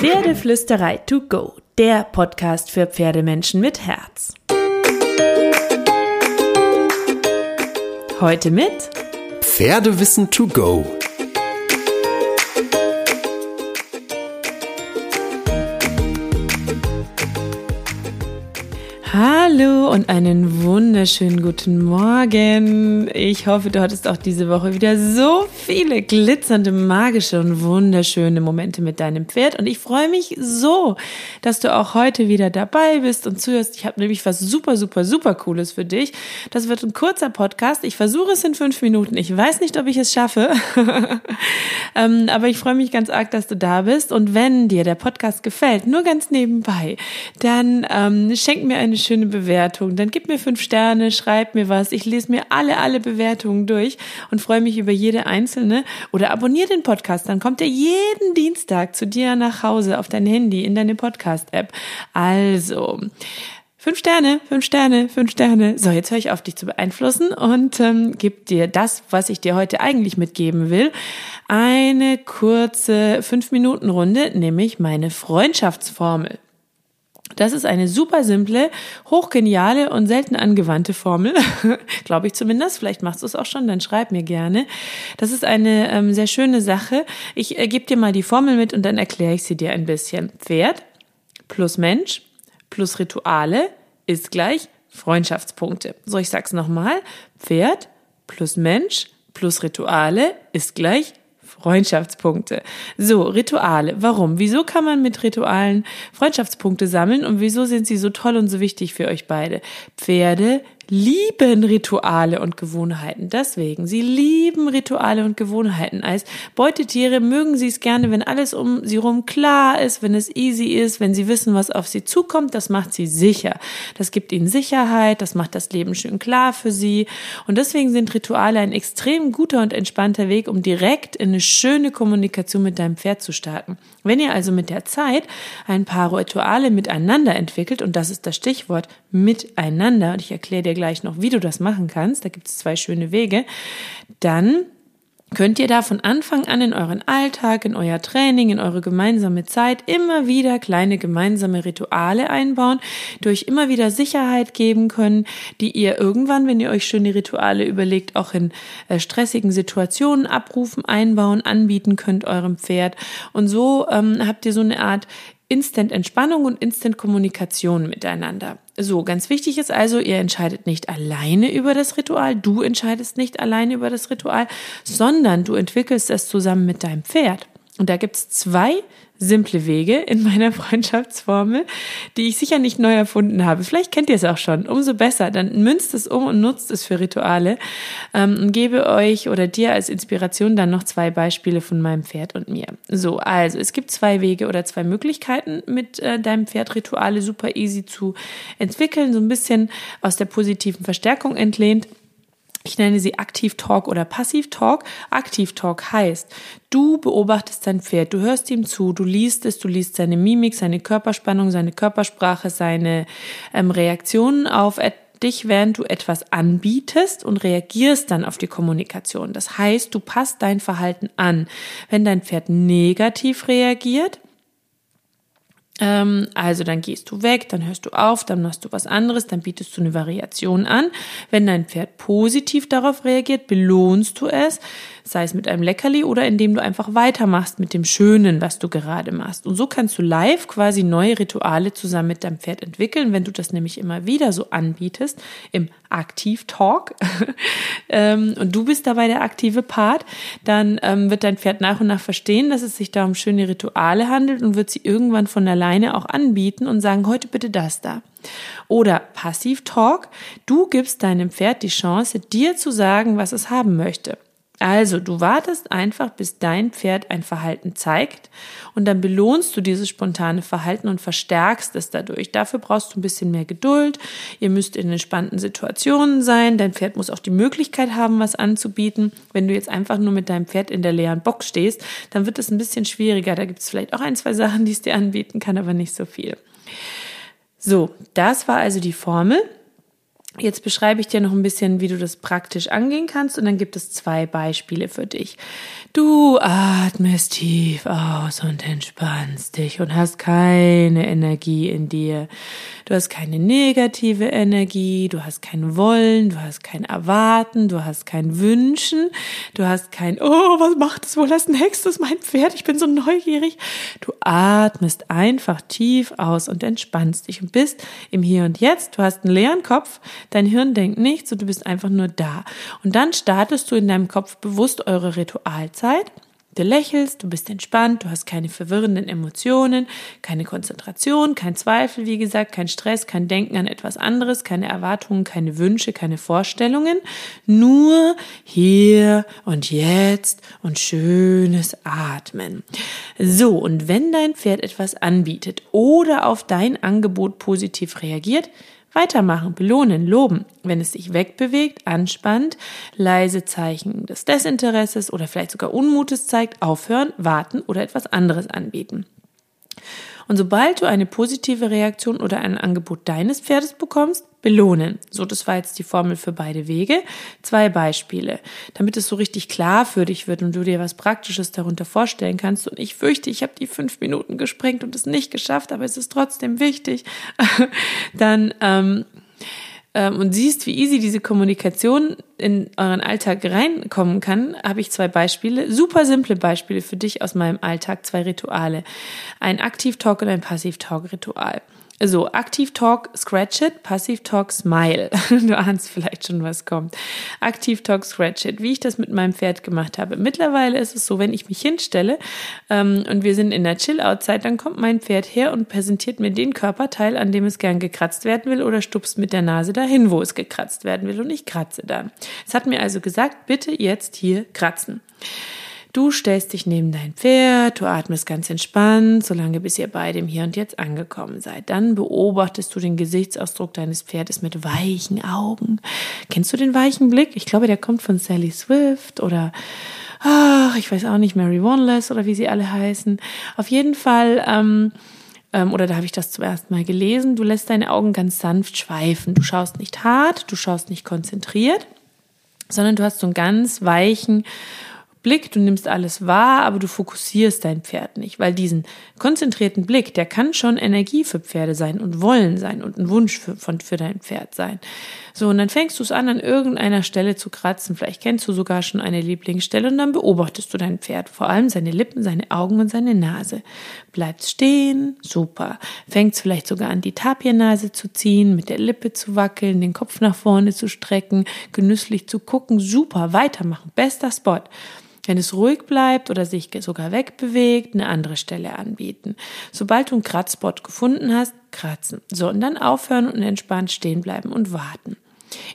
Pferdeflüsterei to go, der Podcast für Pferdemenschen mit Herz. Heute mit Pferdewissen to go Hallo und einen wunderschönen guten Morgen. Ich hoffe, du hattest auch diese Woche wieder so viele glitzernde, magische und wunderschöne Momente mit deinem Pferd. Und ich freue mich so, dass du auch heute wieder dabei bist und zuhörst. Ich habe nämlich was super, super, super Cooles für dich. Das wird ein kurzer Podcast. Ich versuche es in fünf Minuten. Ich weiß nicht, ob ich es schaffe. ähm, aber ich freue mich ganz arg, dass du da bist. Und wenn dir der Podcast gefällt, nur ganz nebenbei, dann ähm, schenk mir eine schöne Bewertung. Dann gib mir fünf Sterne, schreib mir was. Ich lese mir alle, alle Bewertungen durch und freue mich über jede einzelne. Oder abonniere den Podcast, dann kommt er jeden Dienstag zu dir nach Hause auf dein Handy in deine Podcast-App. Also, Fünf Sterne, fünf Sterne, fünf Sterne. So, jetzt höre ich auf, dich zu beeinflussen und ähm, gib dir das, was ich dir heute eigentlich mitgeben will. Eine kurze Fünf-Minuten-Runde, nämlich meine Freundschaftsformel. Das ist eine super simple, hochgeniale und selten angewandte Formel, glaube ich zumindest. Vielleicht machst du es auch schon, dann schreib mir gerne. Das ist eine ähm, sehr schöne Sache. Ich äh, gebe dir mal die Formel mit und dann erkläre ich sie dir ein bisschen. Pferd plus Mensch plus Rituale ist gleich Freundschaftspunkte. So, ich sag's nochmal. Pferd plus Mensch plus Rituale ist gleich Freundschaftspunkte. So, Rituale. Warum? Wieso kann man mit Ritualen Freundschaftspunkte sammeln und wieso sind sie so toll und so wichtig für euch beide? Pferde lieben Rituale und Gewohnheiten. Deswegen, sie lieben Rituale und Gewohnheiten. Als Beutetiere mögen sie es gerne, wenn alles um sie rum klar ist, wenn es easy ist, wenn sie wissen, was auf sie zukommt. Das macht sie sicher. Das gibt ihnen Sicherheit, das macht das Leben schön klar für sie. Und deswegen sind Rituale ein extrem guter und entspannter Weg, um direkt in eine schöne Kommunikation mit deinem Pferd zu starten. Wenn ihr also mit der Zeit ein paar Rituale miteinander entwickelt, und das ist das Stichwort miteinander, und ich erkläre dir gleich noch, wie du das machen kannst, da gibt es zwei schöne Wege, dann könnt ihr da von Anfang an in euren Alltag, in euer Training, in eure gemeinsame Zeit immer wieder kleine gemeinsame Rituale einbauen, die euch immer wieder Sicherheit geben können, die ihr irgendwann, wenn ihr euch schöne Rituale überlegt, auch in äh, stressigen Situationen abrufen, einbauen, anbieten könnt eurem Pferd. Und so ähm, habt ihr so eine Art Instant Entspannung und Instant Kommunikation miteinander. So, ganz wichtig ist also, ihr entscheidet nicht alleine über das Ritual, du entscheidest nicht alleine über das Ritual, sondern du entwickelst es zusammen mit deinem Pferd. Und da gibt's zwei simple Wege in meiner Freundschaftsformel, die ich sicher nicht neu erfunden habe. Vielleicht kennt ihr es auch schon. Umso besser. Dann münzt es um und nutzt es für Rituale ähm, und gebe euch oder dir als Inspiration dann noch zwei Beispiele von meinem Pferd und mir. So, also es gibt zwei Wege oder zwei Möglichkeiten, mit äh, deinem Pferd Rituale super easy zu entwickeln, so ein bisschen aus der positiven Verstärkung entlehnt. Ich nenne sie Aktiv-Talk oder Passiv-Talk. Aktiv-Talk heißt, du beobachtest dein Pferd, du hörst ihm zu, du liest es, du liest seine Mimik, seine Körperspannung, seine Körpersprache, seine ähm, Reaktionen auf dich, während du etwas anbietest und reagierst dann auf die Kommunikation. Das heißt, du passt dein Verhalten an. Wenn dein Pferd negativ reagiert, also dann gehst du weg, dann hörst du auf, dann machst du was anderes, dann bietest du eine Variation an. Wenn dein Pferd positiv darauf reagiert, belohnst du es, sei es mit einem Leckerli oder indem du einfach weitermachst mit dem Schönen, was du gerade machst. Und so kannst du live quasi neue Rituale zusammen mit deinem Pferd entwickeln, wenn du das nämlich immer wieder so anbietest im Aktiv-Talk ähm, und du bist dabei der aktive Part, dann ähm, wird dein Pferd nach und nach verstehen, dass es sich da um schöne Rituale handelt und wird sie irgendwann von alleine auch anbieten und sagen, heute bitte das da. Oder Passiv-Talk, du gibst deinem Pferd die Chance, dir zu sagen, was es haben möchte. Also, du wartest einfach, bis dein Pferd ein Verhalten zeigt und dann belohnst du dieses spontane Verhalten und verstärkst es dadurch. Dafür brauchst du ein bisschen mehr Geduld. Ihr müsst in entspannten Situationen sein. Dein Pferd muss auch die Möglichkeit haben, was anzubieten. Wenn du jetzt einfach nur mit deinem Pferd in der leeren Box stehst, dann wird es ein bisschen schwieriger. Da gibt es vielleicht auch ein, zwei Sachen, die es dir anbieten kann, aber nicht so viel. So, das war also die Formel. Jetzt beschreibe ich dir noch ein bisschen, wie du das praktisch angehen kannst und dann gibt es zwei Beispiele für dich. Du atmest tief aus und entspannst dich und hast keine Energie in dir. Du hast keine negative Energie, du hast kein Wollen, du hast kein Erwarten, du hast kein Wünschen, du hast kein, oh, was macht wohl, das Hex, das ist mein Pferd, ich bin so neugierig. Du atmest einfach tief aus und entspannst dich und bist im Hier und Jetzt. Du hast einen leeren Kopf, dein Hirn denkt nichts und du bist einfach nur da. Und dann startest du in deinem Kopf bewusst eure Ritualzeit. Du lächelst, du bist entspannt, du hast keine verwirrenden Emotionen, keine Konzentration, kein Zweifel, wie gesagt, kein Stress, kein Denken an etwas anderes, keine Erwartungen, keine Wünsche, keine Vorstellungen, nur hier und jetzt und schönes Atmen. So, und wenn dein Pferd etwas anbietet oder auf dein Angebot positiv reagiert, Weitermachen, belohnen, loben. Wenn es sich wegbewegt, anspannt, leise Zeichen des Desinteresses oder vielleicht sogar Unmutes zeigt, aufhören, warten oder etwas anderes anbieten. Und sobald du eine positive Reaktion oder ein Angebot deines Pferdes bekommst, belohnen. So, das war jetzt die Formel für beide Wege. Zwei Beispiele, damit es so richtig klar für dich wird und du dir was Praktisches darunter vorstellen kannst. Und ich fürchte, ich habe die fünf Minuten gesprengt und es nicht geschafft, aber es ist trotzdem wichtig. Dann ähm, ähm, und siehst, wie easy diese Kommunikation in euren Alltag reinkommen kann, habe ich zwei Beispiele, super simple Beispiele für dich aus meinem Alltag, zwei Rituale. Ein Aktiv-Talk und ein Passiv-Talk-Ritual. So, Aktiv Talk, Scratch It, Passiv Talk, Smile. Du ahnst vielleicht schon, was kommt. Aktiv Talk, Scratch It, wie ich das mit meinem Pferd gemacht habe. Mittlerweile ist es so, wenn ich mich hinstelle ähm, und wir sind in der Chill-Out-Zeit, dann kommt mein Pferd her und präsentiert mir den Körperteil, an dem es gern gekratzt werden will oder stupst mit der Nase dahin, wo es gekratzt werden will und ich kratze dann. Es hat mir also gesagt, bitte jetzt hier kratzen. Du stellst dich neben dein Pferd, du atmest ganz entspannt, solange bis ihr beide im Hier und Jetzt angekommen seid. Dann beobachtest du den Gesichtsausdruck deines Pferdes mit weichen Augen. Kennst du den weichen Blick? Ich glaube, der kommt von Sally Swift oder ach, ich weiß auch nicht, Mary Wanless oder wie sie alle heißen. Auf jeden Fall, ähm, ähm, oder da habe ich das zuerst mal gelesen, du lässt deine Augen ganz sanft schweifen. Du schaust nicht hart, du schaust nicht konzentriert, sondern du hast so einen ganz weichen Blick, du nimmst alles wahr, aber du fokussierst dein Pferd nicht, weil diesen konzentrierten Blick, der kann schon Energie für Pferde sein und Wollen sein und ein Wunsch für, von, für dein Pferd sein. So, und dann fängst du es an, an irgendeiner Stelle zu kratzen. Vielleicht kennst du sogar schon eine Lieblingsstelle und dann beobachtest du dein Pferd, vor allem seine Lippen, seine Augen und seine Nase. Bleibst stehen, super. Fängst vielleicht sogar an, die Tapiernase zu ziehen, mit der Lippe zu wackeln, den Kopf nach vorne zu strecken, genüsslich zu gucken, super, weitermachen, bester Spot. Wenn es ruhig bleibt oder sich sogar wegbewegt, eine andere Stelle anbieten. Sobald du einen Kratzspot gefunden hast, kratzen. So, und dann aufhören und entspannt stehen bleiben und warten.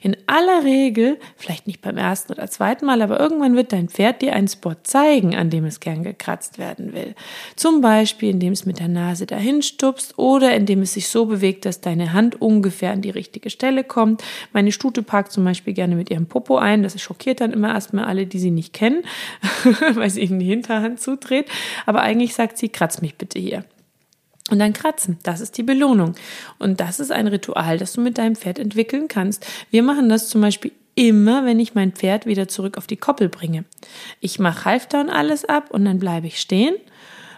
In aller Regel, vielleicht nicht beim ersten oder zweiten Mal, aber irgendwann wird dein Pferd dir einen Spot zeigen, an dem es gern gekratzt werden will. Zum Beispiel, indem es mit der Nase dahin stupst oder indem es sich so bewegt, dass deine Hand ungefähr an die richtige Stelle kommt. Meine Stute parkt zum Beispiel gerne mit ihrem Popo ein. Das schockiert dann immer erstmal alle, die sie nicht kennen, weil sie ihnen die Hinterhand zudreht. Aber eigentlich sagt sie, kratz mich bitte hier. Und dann kratzen, das ist die Belohnung. Und das ist ein Ritual, das du mit deinem Pferd entwickeln kannst. Wir machen das zum Beispiel immer, wenn ich mein Pferd wieder zurück auf die Koppel bringe. Ich mache Halfter und alles ab und dann bleibe ich stehen.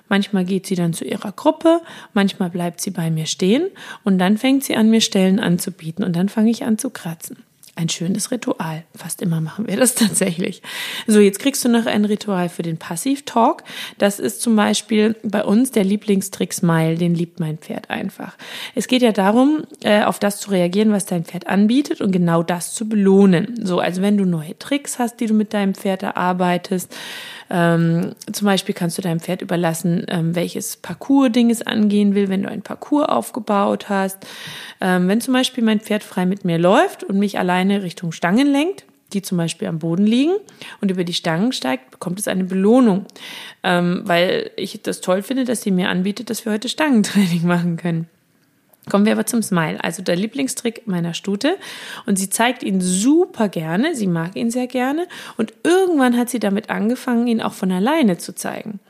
Manchmal geht sie dann zu ihrer Gruppe, manchmal bleibt sie bei mir stehen und dann fängt sie an, mir Stellen anzubieten und dann fange ich an zu kratzen ein schönes Ritual. Fast immer machen wir das tatsächlich. So, jetzt kriegst du noch ein Ritual für den Passiv-Talk. Das ist zum Beispiel bei uns der Lieblingstrick Smile. Den liebt mein Pferd einfach. Es geht ja darum, äh, auf das zu reagieren, was dein Pferd anbietet und genau das zu belohnen. So, also wenn du neue Tricks hast, die du mit deinem Pferd erarbeitest, ähm, zum Beispiel kannst du deinem Pferd überlassen, ähm, welches Parcours-Ding es angehen will, wenn du ein Parcours aufgebaut hast. Ähm, wenn zum Beispiel mein Pferd frei mit mir läuft und mich alleine Richtung Stangen lenkt, die zum Beispiel am Boden liegen und über die Stangen steigt, bekommt es eine Belohnung, ähm, weil ich das toll finde, dass sie mir anbietet, dass wir heute Stangentraining machen können. Kommen wir aber zum Smile, also der Lieblingstrick meiner Stute. Und sie zeigt ihn super gerne, sie mag ihn sehr gerne. Und irgendwann hat sie damit angefangen, ihn auch von alleine zu zeigen.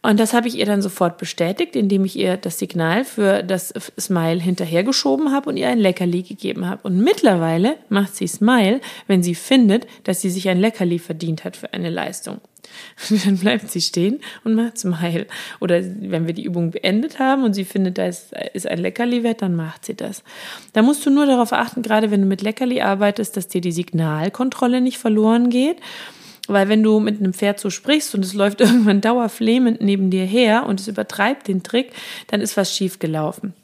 Und das habe ich ihr dann sofort bestätigt, indem ich ihr das Signal für das Smile hinterhergeschoben habe und ihr ein Leckerli gegeben habe. Und mittlerweile macht sie Smile, wenn sie findet, dass sie sich ein Leckerli verdient hat für eine Leistung. dann bleibt sie stehen und macht Smile. Oder wenn wir die Übung beendet haben und sie findet, da ist, ist ein Leckerli wert, dann macht sie das. Da musst du nur darauf achten, gerade wenn du mit Leckerli arbeitest, dass dir die Signalkontrolle nicht verloren geht. Weil wenn du mit einem Pferd so sprichst und es läuft irgendwann dauerflehmend neben dir her und es übertreibt den Trick, dann ist was schief gelaufen.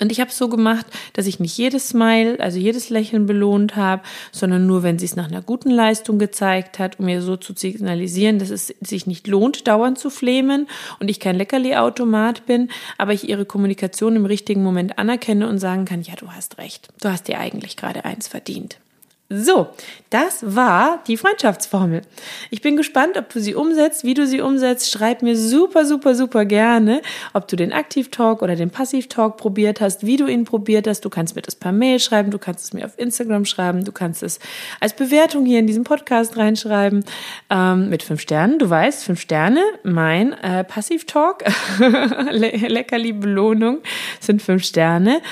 Und ich habe es so gemacht, dass ich nicht jedes Smile, also jedes Lächeln belohnt habe, sondern nur, wenn sie es nach einer guten Leistung gezeigt hat, um ihr so zu signalisieren, dass es sich nicht lohnt, dauernd zu flehmen und ich kein Leckerli-Automat bin, aber ich ihre Kommunikation im richtigen Moment anerkenne und sagen kann, ja, du hast recht, du hast dir eigentlich gerade eins verdient. So, das war die Freundschaftsformel. Ich bin gespannt, ob du sie umsetzt, wie du sie umsetzt. Schreib mir super, super, super gerne, ob du den Aktiv-Talk oder den Passiv-Talk probiert hast, wie du ihn probiert hast. Du kannst mir das per Mail schreiben, du kannst es mir auf Instagram schreiben, du kannst es als Bewertung hier in diesem Podcast reinschreiben ähm, mit fünf Sternen. Du weißt, fünf Sterne, mein äh, Passiv-Talk, Le leckerli Belohnung sind fünf Sterne.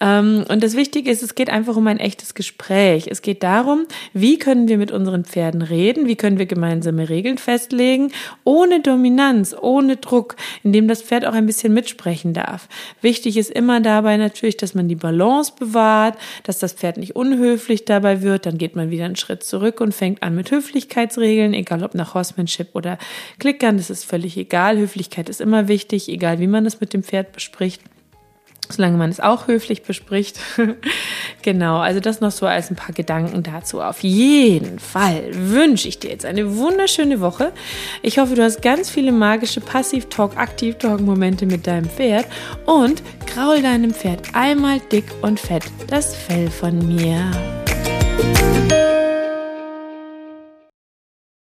Ähm, und das Wichtige ist, es geht einfach um ein echtes Gespräch. Es geht darum, wie können wir mit unseren Pferden reden, wie können wir gemeinsame Regeln festlegen, ohne Dominanz, ohne Druck, indem das Pferd auch ein bisschen mitsprechen darf. Wichtig ist immer dabei natürlich, dass man die Balance bewahrt, dass das Pferd nicht unhöflich dabei wird, dann geht man wieder einen Schritt zurück und fängt an mit Höflichkeitsregeln, egal ob nach Horsemanship oder Klickern, das ist völlig egal. Höflichkeit ist immer wichtig, egal wie man es mit dem Pferd bespricht solange man es auch höflich bespricht. genau, also das noch so als ein paar Gedanken dazu. Auf jeden Fall wünsche ich dir jetzt eine wunderschöne Woche. Ich hoffe, du hast ganz viele magische Passiv-Talk, Aktiv-Talk-Momente mit deinem Pferd und kraul deinem Pferd einmal dick und fett das Fell von mir.